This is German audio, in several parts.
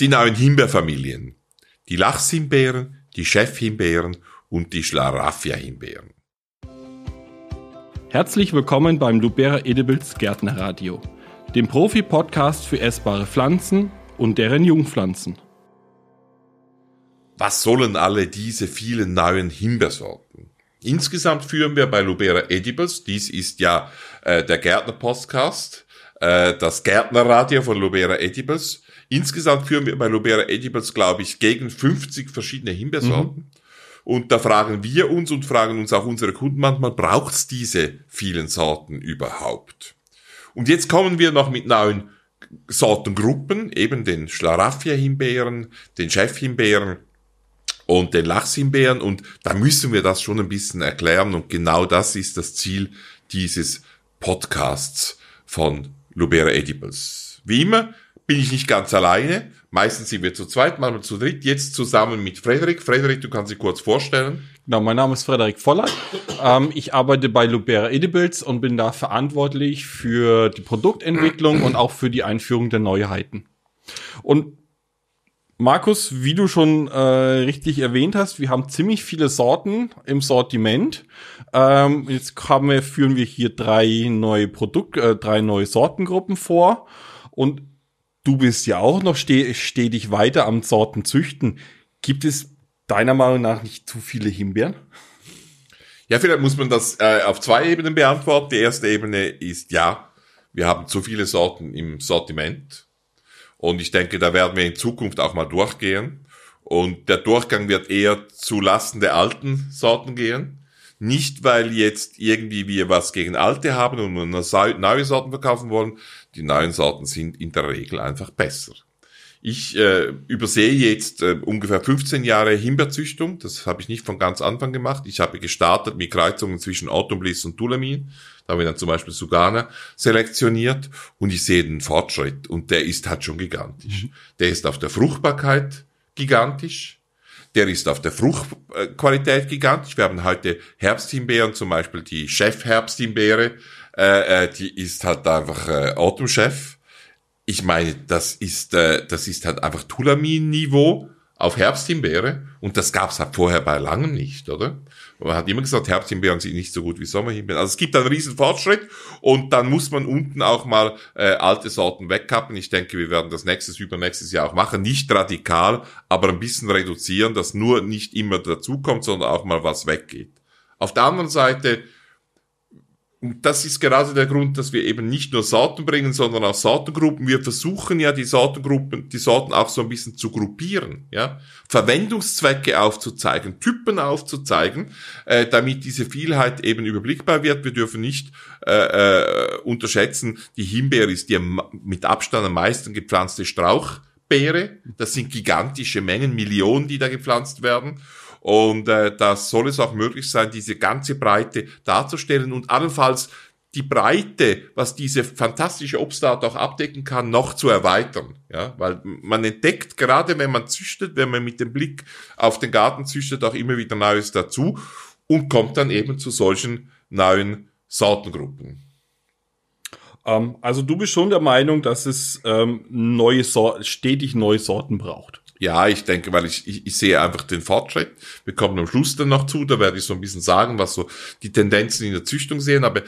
Die neuen Himbeerfamilien. Die Lachshimbeeren, die Chefhimbeeren und die Schlaraffia-Himbeeren. Herzlich willkommen beim Lubera Edibles Gärtnerradio, dem Profi-Podcast für essbare Pflanzen und deren Jungpflanzen. Was sollen alle diese vielen neuen Himbeersorten? Insgesamt führen wir bei Lubera Edibles, dies ist ja äh, der Gärtner-Podcast, äh, das Gärtnerradio von Lubera Edibles, Insgesamt führen wir bei Lubera Edibles, glaube ich, gegen 50 verschiedene Himbeersorten. Mhm. Und da fragen wir uns und fragen uns auch unsere Kunden manchmal, braucht es diese vielen Sorten überhaupt? Und jetzt kommen wir noch mit neuen Sortengruppen, eben den Schlaraffia-Himbeeren, den Chefhimbeeren und den Lachshimbeeren. Und da müssen wir das schon ein bisschen erklären. Und genau das ist das Ziel dieses Podcasts von Lubera Edibles. Wie immer, bin ich nicht ganz alleine. Meistens sind wir zu zweit, manchmal zu dritt. Jetzt zusammen mit Frederik. Frederik, du kannst dich kurz vorstellen. Genau, mein Name ist Frederik Voller. Ähm, ich arbeite bei Lubera Edibles und bin da verantwortlich für die Produktentwicklung und auch für die Einführung der Neuheiten. Und Markus, wie du schon äh, richtig erwähnt hast, wir haben ziemlich viele Sorten im Sortiment. Ähm, jetzt haben wir, führen wir hier drei neue Produkt, äh, drei neue Sortengruppen vor. Und Du bist ja auch noch stetig weiter am Sorten züchten. Gibt es deiner Meinung nach nicht zu viele Himbeeren? Ja, vielleicht muss man das äh, auf zwei Ebenen beantworten. Die erste Ebene ist ja, wir haben zu viele Sorten im Sortiment. Und ich denke, da werden wir in Zukunft auch mal durchgehen. Und der Durchgang wird eher zu Lasten der alten Sorten gehen. Nicht, weil jetzt irgendwie wir was gegen alte haben und neue Sorten verkaufen wollen. Die neuen Sorten sind in der Regel einfach besser. Ich äh, übersehe jetzt äh, ungefähr 15 Jahre Himbeerzüchtung. Das habe ich nicht von ganz Anfang gemacht. Ich habe gestartet mit Kreuzungen zwischen Autumn Bliss und Tulamin. Da haben wir dann zum Beispiel Sugana selektioniert und ich sehe den Fortschritt und der ist halt schon gigantisch. Mhm. Der ist auf der Fruchtbarkeit gigantisch der ist auf der Fruchtqualität gigantisch. Wir haben heute Herbsthimbeeren, zum Beispiel die Chef-Herbsthimbeere, äh, äh, die ist halt einfach äh, Atemchef. Ich meine, das ist, äh, das ist halt einfach Tulamin-Niveau auf Herbsthimbeere und das gab's halt vorher bei langem nicht, oder? Man hat immer gesagt, Herbsthimbeeren sind nicht so gut wie Sommerhimbeeren. Also es gibt einen riesen Fortschritt und dann muss man unten auch mal äh, alte Sorten wegkappen. Ich denke, wir werden das nächstes, übernächstes Jahr auch machen. Nicht radikal, aber ein bisschen reduzieren, dass nur nicht immer dazukommt, sondern auch mal was weggeht. Auf der anderen Seite das ist gerade der Grund, dass wir eben nicht nur Sorten bringen, sondern auch Sortengruppen. Wir versuchen ja die Sortengruppen, die Sorten auch so ein bisschen zu gruppieren, ja. Verwendungszwecke aufzuzeigen, Typen aufzuzeigen, äh, damit diese Vielheit eben überblickbar wird. Wir dürfen nicht äh, äh, unterschätzen, die Himbeere ist die mit Abstand am meisten gepflanzte Strauchbeere. Das sind gigantische Mengen, Millionen, die da gepflanzt werden. Und äh, das soll es auch möglich sein, diese ganze Breite darzustellen und allenfalls die Breite, was diese fantastische Obstart auch abdecken kann, noch zu erweitern. Ja, weil man entdeckt gerade, wenn man züchtet, wenn man mit dem Blick auf den Garten züchtet, auch immer wieder Neues dazu und kommt dann eben zu solchen neuen Sortengruppen. Ähm, also du bist schon der Meinung, dass es ähm, neue Sor stetig neue Sorten braucht. Ja, ich denke, weil ich, ich, ich sehe einfach den Fortschritt. Wir kommen am Schluss dann noch zu, da werde ich so ein bisschen sagen, was so die Tendenzen in der Züchtung sehen, aber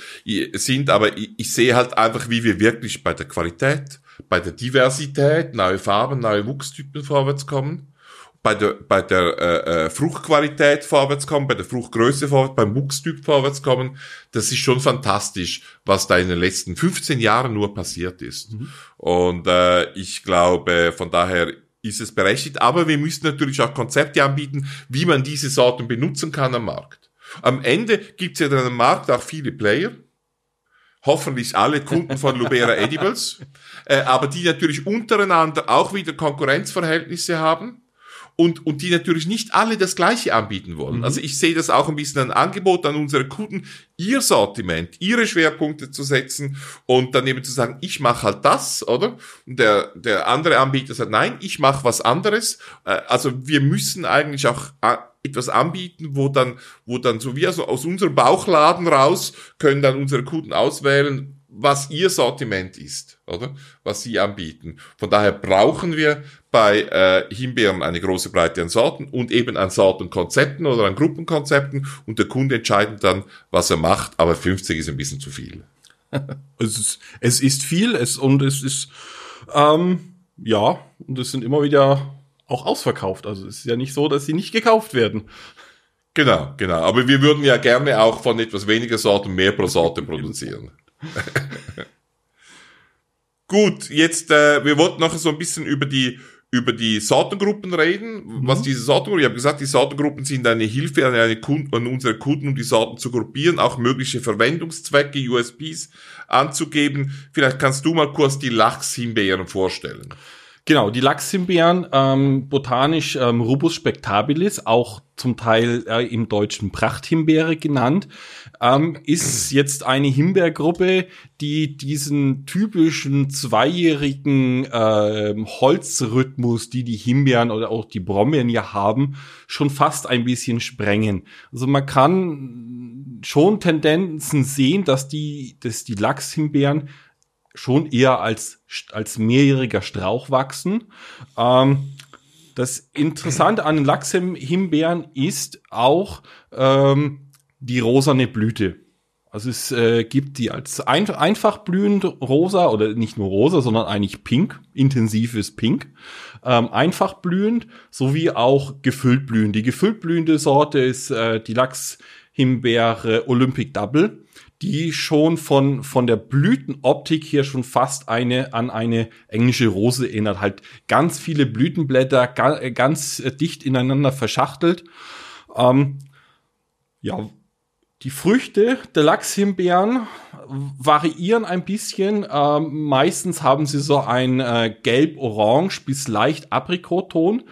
sind, aber ich, ich sehe halt einfach, wie wir wirklich bei der Qualität, bei der Diversität, neue Farben, neue Wuchstypen vorwärts kommen, bei der, bei der äh, äh, Fruchtqualität vorwärts kommen, bei der Fruchtgröße vorwärts, beim Wuchstyp vorwärts kommen. Das ist schon fantastisch, was da in den letzten 15 Jahren nur passiert ist. Mhm. Und äh, ich glaube, von daher ist es berechtigt, aber wir müssen natürlich auch Konzepte anbieten, wie man diese Sorten benutzen kann am Markt. Am Ende gibt es ja dann am Markt auch viele Player, hoffentlich alle Kunden von Lubera Edibles, äh, aber die natürlich untereinander auch wieder Konkurrenzverhältnisse haben und, und die natürlich nicht alle das Gleiche anbieten wollen. Mhm. Also ich sehe das auch ein bisschen ein Angebot an unsere Kunden, ihr Sortiment, ihre Schwerpunkte zu setzen und dann eben zu sagen, ich mache halt das, oder? Und der, der andere Anbieter sagt, nein, ich mache was anderes. Äh, also wir müssen eigentlich auch äh, etwas anbieten, wo dann, wo dann so wie also aus unserem Bauchladen raus können dann unsere Kunden auswählen, was ihr Sortiment ist, oder? Was sie anbieten. Von daher brauchen wir bei äh, Himbeeren eine große Breite an Sorten und eben an Sortenkonzepten oder an Gruppenkonzepten und der Kunde entscheidet dann, was er macht, aber 50 ist ein bisschen zu viel. es, ist, es ist viel es, und es ist, ähm, ja, und es sind immer wieder auch ausverkauft. Also es ist ja nicht so, dass sie nicht gekauft werden. Genau, genau. Aber wir würden ja gerne auch von etwas weniger Sorten mehr pro Sorte produzieren. Gut, jetzt, äh, wir wollten noch so ein bisschen über die über die Sortengruppen reden. Mhm. Was diese Sortengruppen, ich habe gesagt, die Sortengruppen sind eine Hilfe an, eine Kunden, an unsere Kunden, um die Sorten zu gruppieren, auch mögliche Verwendungszwecke, USPs anzugeben. Vielleicht kannst du mal kurz die Lachshimbeeren vorstellen. Genau, die Lachshimbeeren, ähm, botanisch ähm, Rubus spectabilis, auch zum Teil äh, im Deutschen Prachthimbeere genannt, ähm, ist jetzt eine Himbeergruppe, die diesen typischen zweijährigen äh, Holzrhythmus, die die Himbeeren oder auch die Brombeeren ja haben, schon fast ein bisschen sprengen. Also man kann schon Tendenzen sehen, dass die, dass die Lachshimbeeren schon eher als, als mehrjähriger Strauch wachsen. Ähm, das Interessante an Lachshimbeeren ist auch ähm, die rosane Blüte. Also es äh, gibt die als ein, einfach blühend rosa oder nicht nur rosa, sondern eigentlich pink, intensives Pink. Ähm, einfach blühend sowie auch gefüllt blühend. Die gefüllt blühende Sorte ist äh, die Lachshimbeere Olympic Double die schon von, von der Blütenoptik hier schon fast eine, an eine englische Rose erinnert. Halt ganz viele Blütenblätter, ga, ganz dicht ineinander verschachtelt. Ähm, ja, die Früchte der Lachshimbeeren variieren ein bisschen. Ähm, meistens haben sie so ein äh, gelb-orange bis leicht Aprikotton.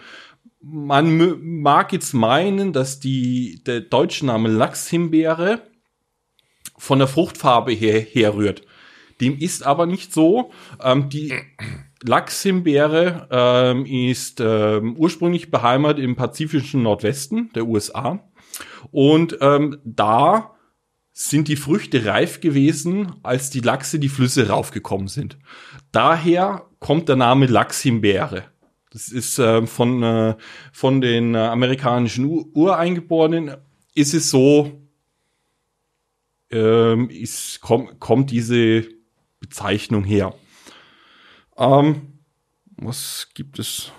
Man mag jetzt meinen, dass die, der deutsche Name Lachshimbeere von der Fruchtfarbe her herrührt. Dem ist aber nicht so. Ähm, die Lachshimbeere ähm, ist ähm, ursprünglich beheimatet im pazifischen Nordwesten der USA. Und ähm, da sind die Früchte reif gewesen, als die Lachse die Flüsse raufgekommen sind. Daher kommt der Name Lachshimbeere. Das ist äh, von, äh, von den äh, amerikanischen Ureingeborenen ist es so ähm, ist, komm, kommt diese Bezeichnung her. Ähm, was gibt es?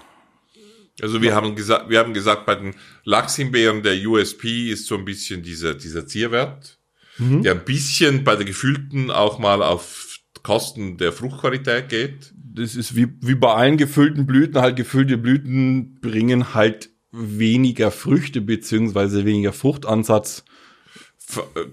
Also wir haben gesagt, wir haben gesagt, bei den Lachshimbeeren der USP ist so ein bisschen dieser, dieser Zierwert, mhm. der ein bisschen bei der gefüllten auch mal auf Kosten der Fruchtqualität geht. Das ist wie, wie bei allen gefüllten Blüten, halt gefüllte Blüten bringen halt weniger Früchte beziehungsweise weniger Fruchtansatz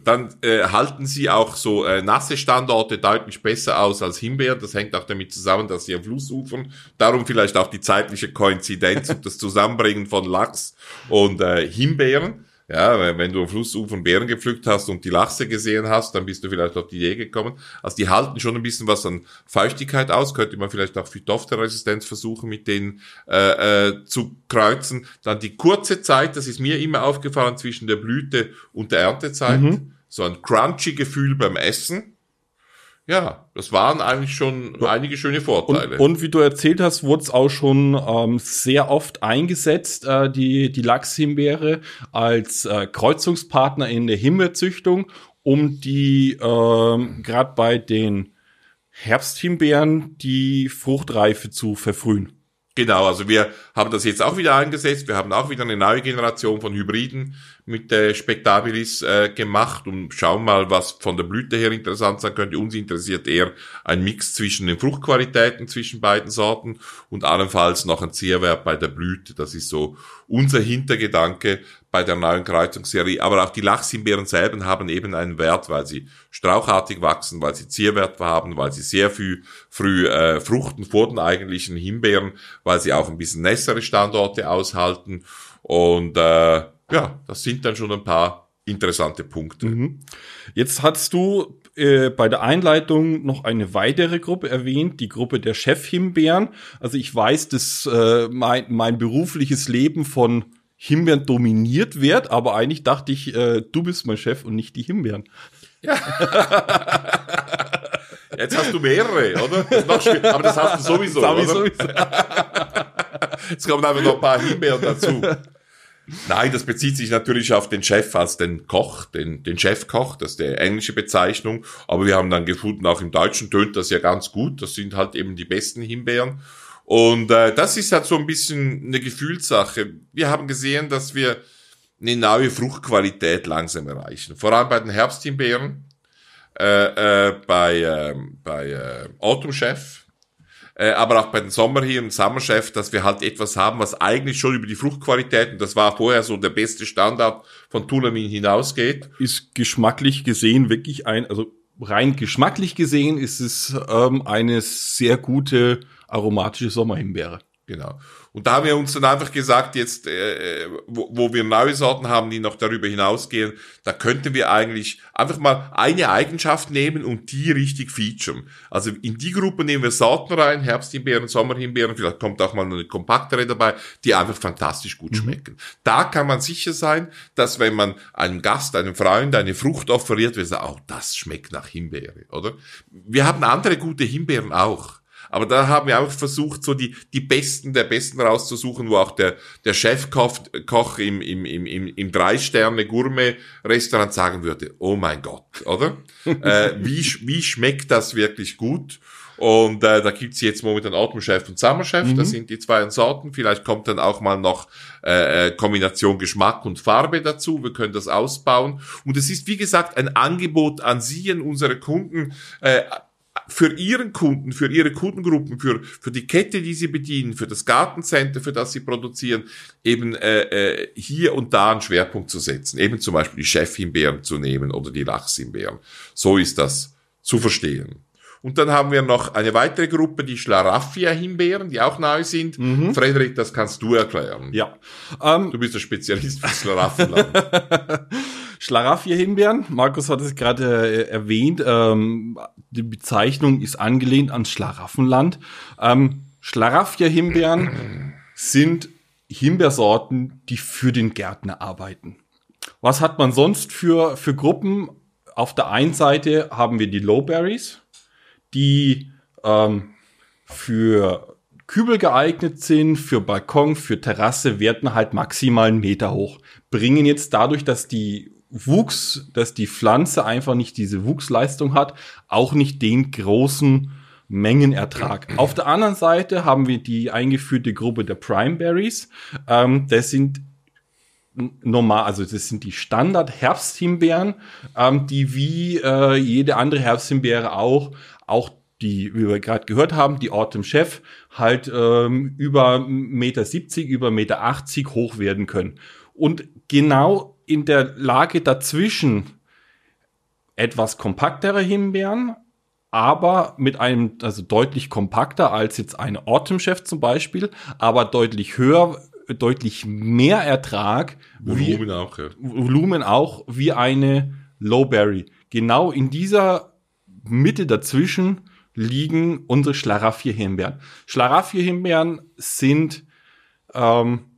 dann äh, halten sie auch so äh, nasse Standorte deutlich besser aus als Himbeeren. Das hängt auch damit zusammen, dass sie am Flussufern, darum vielleicht auch die zeitliche Koinzidenz und das Zusammenbringen von Lachs und äh, Himbeeren. Ja, wenn du am Flussufer Beeren gepflückt hast und die Lachse gesehen hast, dann bist du vielleicht auf die Idee gekommen. Also die halten schon ein bisschen was an Feuchtigkeit aus. Könnte man vielleicht auch Phytophthora-Resistenz versuchen, mit denen äh, äh, zu kreuzen. Dann die kurze Zeit, das ist mir immer aufgefallen, zwischen der Blüte und der Erntezeit. Mhm. So ein crunchy Gefühl beim Essen ja, das waren eigentlich schon ja. einige schöne Vorteile. Und, und, wie du erzählt hast, wurde es auch schon ähm, sehr oft eingesetzt, äh, die, die Lachshimbeere als äh, Kreuzungspartner in der Himbeerzüchtung, um die ähm, gerade bei den Herbsthimbeeren die Fruchtreife zu verfrühen. Genau, also wir haben das jetzt auch wieder eingesetzt. Wir haben auch wieder eine neue Generation von Hybriden mit äh, Spectabilis äh, gemacht und schauen mal, was von der Blüte her interessant sein könnte. Uns interessiert eher ein Mix zwischen den Fruchtqualitäten zwischen beiden Sorten und allenfalls noch ein Zierwert bei der Blüte. Das ist so unser Hintergedanke bei der neuen Kreuzungsserie. Aber auch die Lachshimbeeren selber haben eben einen Wert, weil sie strauchartig wachsen, weil sie Zierwert haben, weil sie sehr früh, früh äh, fruchten vor den eigentlichen Himbeeren, weil sie auch ein bisschen nässere Standorte aushalten. Und äh, ja, das sind dann schon ein paar interessante Punkte. Mhm. Jetzt hast du äh, bei der Einleitung noch eine weitere Gruppe erwähnt, die Gruppe der Chefhimbeeren. Also ich weiß, dass äh, mein, mein berufliches Leben von Himbeeren dominiert wird, aber eigentlich dachte ich, äh, du bist mein Chef und nicht die Himbeeren. Ja. Jetzt hast du mehrere, oder? Das aber das hast du sowieso. Das oder? Sowieso. es kommen einfach noch ein paar Himbeeren dazu. Nein, das bezieht sich natürlich auf den Chef als den Koch, den, den Chefkoch, das ist die englische Bezeichnung. Aber wir haben dann gefunden, auch im Deutschen tönt das ja ganz gut. Das sind halt eben die besten Himbeeren. Und äh, das ist halt so ein bisschen eine Gefühlssache. Wir haben gesehen, dass wir eine neue Fruchtqualität langsam erreichen. Vor allem bei den Herbsthimbeeren, äh, äh, bei, äh, bei äh, Autumn Chef, äh, aber auch bei den Sommerhirn, Sommerchef, dass wir halt etwas haben, was eigentlich schon über die Fruchtqualität, und das war vorher so der beste Standard von Tulamin hinausgeht. Ist geschmacklich gesehen wirklich ein, also rein geschmacklich gesehen ist es ähm, eine sehr gute aromatische Sommerhimbeere. Genau. Und da haben wir uns dann einfach gesagt, jetzt, äh, wo, wo wir neue Sorten haben, die noch darüber hinausgehen, da könnten wir eigentlich einfach mal eine Eigenschaft nehmen und die richtig featuren. Also in die Gruppe nehmen wir Sorten rein, Herbsthimbeeren, Sommerhimbeeren, vielleicht kommt auch mal eine kompaktere dabei, die einfach fantastisch gut mhm. schmecken. Da kann man sicher sein, dass wenn man einem Gast, einem Freund eine Frucht offeriert, wir sagen, oh, das schmeckt nach Himbeere, oder? Wir haben andere gute Himbeeren auch. Aber da haben wir auch versucht, so die, die Besten der Besten rauszusuchen, wo auch der, der Chefkoch Koch im, im, im, im, im Drei-Sterne-Gourmet-Restaurant sagen würde, oh mein Gott, oder? äh, wie, wie schmeckt das wirklich gut? Und äh, da gibt's jetzt momentan Atemchef und Sommerchef, mhm. das sind die zwei Sorten. Vielleicht kommt dann auch mal noch äh, äh, Kombination Geschmack und Farbe dazu. Wir können das ausbauen. Und es ist, wie gesagt, ein Angebot an Sie, an unsere Kunden, äh, für ihren Kunden, für ihre Kundengruppen, für, für die Kette, die sie bedienen, für das Gartencenter, für das sie produzieren, eben äh, äh, hier und da einen Schwerpunkt zu setzen. Eben zum Beispiel die Chefhimbeeren zu nehmen oder die Lachshimbeeren. So ist das zu verstehen. Und dann haben wir noch eine weitere Gruppe, die Schlaraffia-Himbeeren, die auch neu sind. Mhm. Frederik, das kannst du erklären. Ja. Ähm, du bist der Spezialist für Schlaraffenland. Schlaraffia-Himbeeren, Markus hat es gerade äh, erwähnt, ähm, die Bezeichnung ist angelehnt ans Schlaraffenland. Ähm, Schlaraffia-Himbeeren sind Himbeersorten, die für den Gärtner arbeiten. Was hat man sonst für, für Gruppen? Auf der einen Seite haben wir die Lowberries, die ähm, für Kübel geeignet sind, für Balkon, für Terrasse, werden halt maximal einen Meter hoch. Bringen jetzt dadurch, dass die Wuchs, dass die Pflanze einfach nicht diese Wuchsleistung hat, auch nicht den großen Mengenertrag. Auf der anderen Seite haben wir die eingeführte Gruppe der Primeberries. Ähm, das sind normal, also das sind die Standard Herbsthimbeeren, ähm, die wie äh, jede andere Herbsthimbeere auch, auch die, wie wir gerade gehört haben, die Autumn Chef halt ähm, über Meter 70, über Meter 80 hoch werden können. Und genau in der Lage dazwischen etwas kompaktere Himbeeren, aber mit einem, also deutlich kompakter als jetzt eine Autumn Chef zum Beispiel, aber deutlich höher, deutlich mehr Ertrag. Volumen wie, auch, ja. Volumen auch, wie eine Lowberry. Genau in dieser Mitte dazwischen liegen unsere Schlaraffie-Himbeeren. Schlaraffie-Himbeeren sind ähm,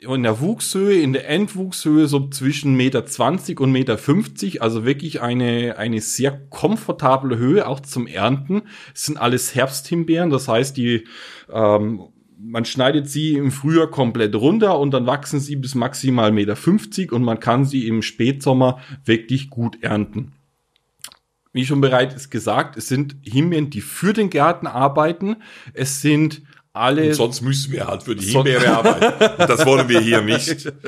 in der Wuchshöhe, in der Endwuchshöhe so zwischen Meter 20 und Meter 50, also wirklich eine, eine sehr komfortable Höhe, auch zum Ernten. Es sind alles Herbsthimbeeren, das heißt, die, ähm, man schneidet sie im Frühjahr komplett runter und dann wachsen sie bis maximal Meter 50 und man kann sie im Spätsommer wirklich gut ernten. Wie schon bereits gesagt, es sind Himbeeren, die für den Garten arbeiten. Es sind alle. Und sonst müssen wir halt für die Himbeere arbeiten. das wollen wir hier nicht.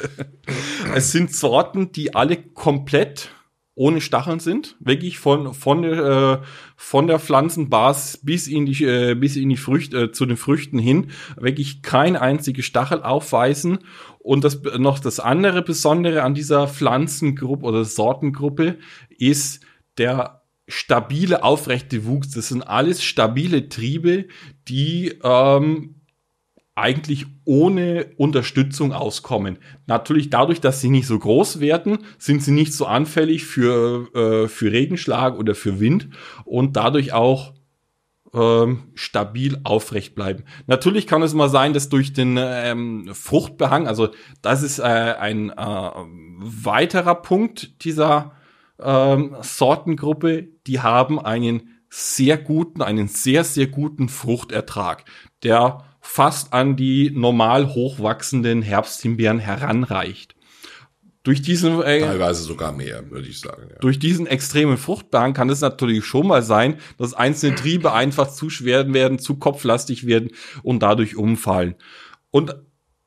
Es sind Sorten, die alle komplett ohne Stacheln sind, wirklich von von der äh, von der Pflanzenbasis bis in die äh, bis in die Früchte äh, zu den Früchten hin wirklich kein einziges Stachel aufweisen und das noch das andere Besondere an dieser Pflanzengruppe oder Sortengruppe ist der stabile, aufrechte Wuchs. Das sind alles stabile Triebe, die ähm, eigentlich ohne Unterstützung auskommen. Natürlich dadurch, dass sie nicht so groß werden, sind sie nicht so anfällig für, äh, für Regenschlag oder für Wind und dadurch auch ähm, stabil aufrecht bleiben. Natürlich kann es mal sein, dass durch den ähm, Fruchtbehang, also das ist äh, ein äh, weiterer Punkt dieser ähm, Sortengruppe, die haben einen sehr guten, einen sehr, sehr guten Fruchtertrag. Der fast an die normal hochwachsenden Herbsthimbeeren heranreicht. Durch diesen äh, teilweise sogar mehr, würde ich sagen. Ja. Durch diesen extremen Fruchtbahn kann es natürlich schon mal sein, dass einzelne Triebe einfach zu schwer werden, zu kopflastig werden und dadurch umfallen. Und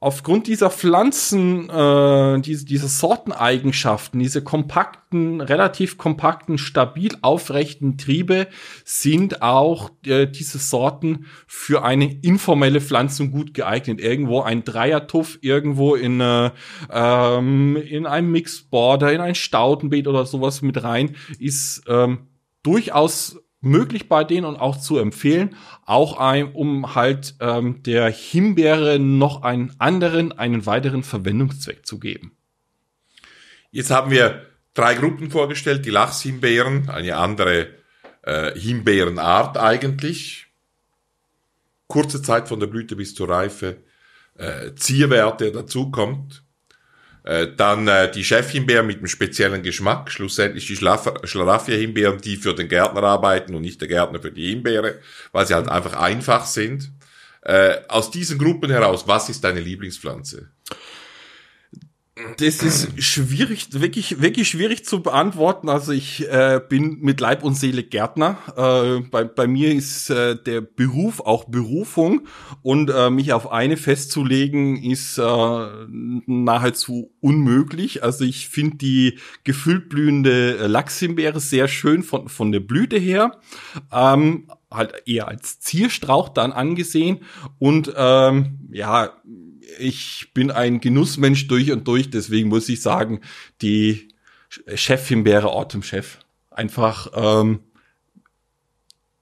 aufgrund dieser Pflanzen, äh, diese, diese Sorteneigenschaften, diese kompakten, relativ kompakten, stabil aufrechten Triebe sind auch äh, diese Sorten für eine informelle Pflanzung gut geeignet. Irgendwo ein Dreiertuff, irgendwo in, äh, ähm, in einem Mixborder, in ein Staudenbeet oder sowas mit rein, ist ähm, durchaus möglich bei denen und auch zu empfehlen, auch ein, um halt ähm, der Himbeere noch einen anderen, einen weiteren Verwendungszweck zu geben. Jetzt haben wir drei Gruppen vorgestellt, die Lachshimbeeren, eine andere äh, Himbeerenart eigentlich, kurze Zeit von der Blüte bis zur Reife, äh, Zierwert, der dazukommt, dann äh, die Chefhimbeeren mit einem speziellen Geschmack, schlussendlich die Schlaraffia-Himbeeren, die für den Gärtner arbeiten und nicht der Gärtner für die Himbeere, weil sie halt einfach einfach sind. Äh, aus diesen Gruppen heraus, was ist deine Lieblingspflanze? Das ist schwierig, wirklich, wirklich schwierig zu beantworten. Also ich äh, bin mit Leib und Seele Gärtner. Äh, bei, bei mir ist äh, der Beruf auch Berufung und äh, mich auf eine festzulegen ist äh, nahezu unmöglich. Also ich finde die gefüllt blühende Lachshimbeere sehr schön von, von der Blüte her. Ähm, halt eher als Zierstrauch dann angesehen und ähm, ja ich bin ein Genussmensch durch und durch, deswegen muss ich sagen, die Chefhimbeere Autumn Chef. Einfach ähm,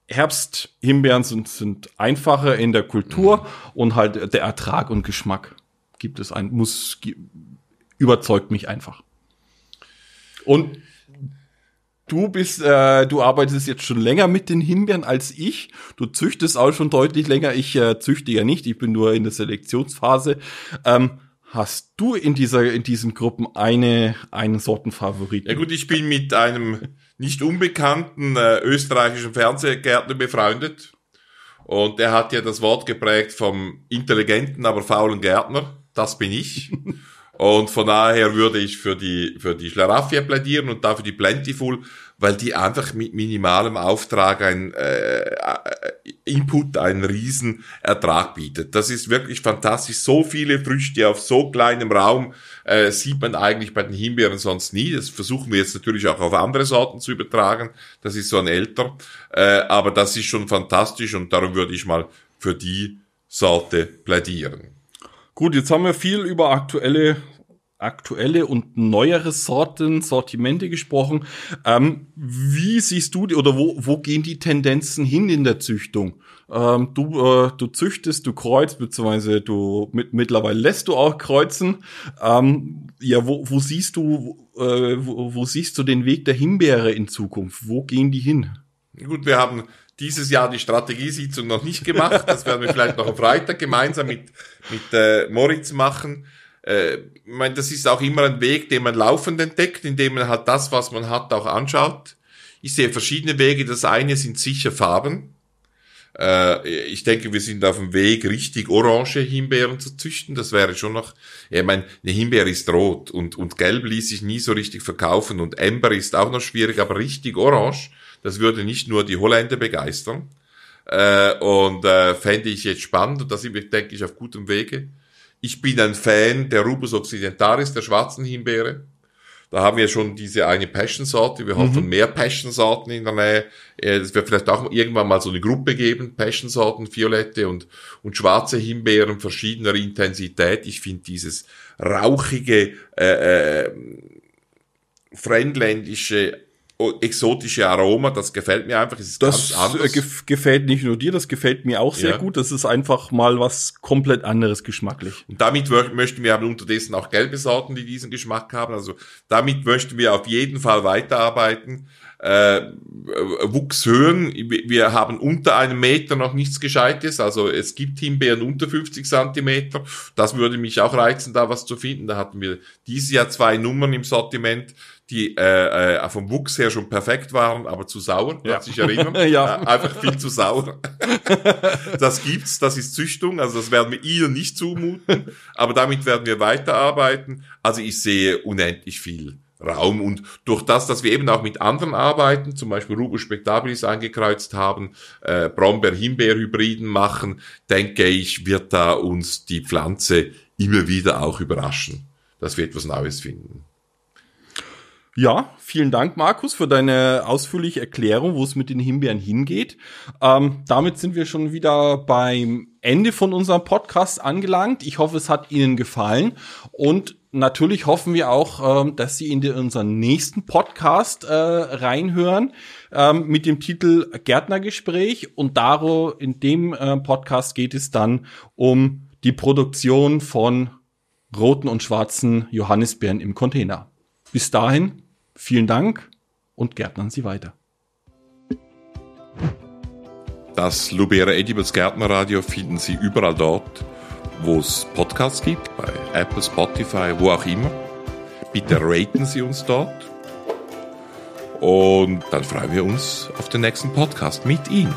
Herbsthimbeeren sind, sind einfacher in der Kultur mhm. und halt der Ertrag und Geschmack gibt es ein, muss, überzeugt mich einfach. Und du bist, äh, du arbeitest jetzt schon länger mit den Himbeeren als ich. Du züchtest auch schon deutlich länger. Ich äh, züchte ja nicht. Ich bin nur in der Selektionsphase. Ähm, hast du in dieser, in diesen Gruppen eine, einen Sortenfavorit? Ja gut, ich bin mit einem nicht unbekannten äh, österreichischen Fernsehgärtner befreundet. Und der hat ja das Wort geprägt vom intelligenten, aber faulen Gärtner. Das bin ich. Und von daher würde ich für die, für die Schlaraffia plädieren und dafür die Plentiful, weil die einfach mit minimalem Auftrag ein äh, äh, Input einen riesen Ertrag bietet. Das ist wirklich fantastisch. So viele Früchte auf so kleinem Raum äh, sieht man eigentlich bei den Himbeeren sonst nie. Das versuchen wir jetzt natürlich auch auf andere Sorten zu übertragen. Das ist so ein älter. Äh, aber das ist schon fantastisch und darum würde ich mal für die Sorte plädieren. Gut, jetzt haben wir viel über aktuelle aktuelle und neuere Sorten, Sortimente gesprochen. Ähm, wie siehst du oder wo, wo gehen die Tendenzen hin in der Züchtung? Ähm, du, äh, du züchtest, du kreuzt, beziehungsweise du mit, mittlerweile lässt du auch kreuzen. Ähm, ja, wo, wo siehst du, äh, wo, wo siehst du den Weg der Himbeere in Zukunft? Wo gehen die hin? Gut, wir haben dieses Jahr die Strategiesitzung noch nicht gemacht. Das werden wir vielleicht noch am Freitag gemeinsam mit, mit äh, Moritz machen. Äh, ich meine, das ist auch immer ein Weg, den man laufend entdeckt, indem man halt das, was man hat, auch anschaut. Ich sehe verschiedene Wege. Das eine sind sicher Farben. Äh, ich denke, wir sind auf dem Weg, richtig orange Himbeeren zu züchten. Das wäre schon noch, ich meine, eine Himbeere ist rot und, und gelb ließ sich nie so richtig verkaufen und Ember ist auch noch schwierig, aber richtig orange, das würde nicht nur die Holländer begeistern. Äh, und äh, fände ich jetzt spannend und da sind wir, denke ich, auf gutem Wege. Ich bin ein Fan der Rubus occidentalis, der schwarzen Himbeere. Da haben wir schon diese eine Passion-Sorte. Wir mhm. hoffen mehr Passion-Sorten in der Nähe. Äh, es wird vielleicht auch irgendwann mal so eine Gruppe geben, Passion-Sorten, violette und, und schwarze Himbeeren verschiedener Intensität. Ich finde dieses rauchige, äh, äh, fremdländische exotische Aroma, das gefällt mir einfach. Es das äh, gefällt nicht nur dir, das gefällt mir auch sehr ja. gut. Das ist einfach mal was komplett anderes geschmacklich. Und damit möchten wir aber unterdessen auch gelbe Sorten, die diesen Geschmack haben. Also damit möchten wir auf jeden Fall weiterarbeiten. Äh, Wuchshöhen. Wir haben unter einem Meter noch nichts Gescheites. Also es gibt Himbeeren unter 50 Zentimeter. Das würde mich auch reizen, da was zu finden. Da hatten wir dieses Jahr zwei Nummern im Sortiment die äh, äh, vom Wuchs her schon perfekt waren, aber zu sauer, ja. sich erinnern. ja. Äh, einfach viel zu sauer. das gibt's, das ist Züchtung, also das werden wir ihr nicht zumuten, aber damit werden wir weiterarbeiten. Also ich sehe unendlich viel Raum und durch das, dass wir eben auch mit anderen arbeiten, zum Beispiel Rubus spectabilis eingekreuzt haben, äh, Brombeer-Himbeer-Hybriden machen, denke ich, wird da uns die Pflanze immer wieder auch überraschen, dass wir etwas Neues finden. Ja, vielen Dank, Markus, für deine ausführliche Erklärung, wo es mit den Himbeeren hingeht. Ähm, damit sind wir schon wieder beim Ende von unserem Podcast angelangt. Ich hoffe, es hat Ihnen gefallen. Und natürlich hoffen wir auch, ähm, dass Sie in unseren nächsten Podcast äh, reinhören ähm, mit dem Titel Gärtnergespräch. Und daro, in dem äh, Podcast geht es dann um die Produktion von roten und schwarzen Johannisbeeren im Container. Bis dahin Vielen Dank und gärtnern Sie weiter. Das Lubera Edibles Gärtnerradio finden Sie überall dort, wo es Podcasts gibt, bei Apple, Spotify, wo auch immer. Bitte raten Sie uns dort. Und dann freuen wir uns auf den nächsten Podcast mit Ihnen.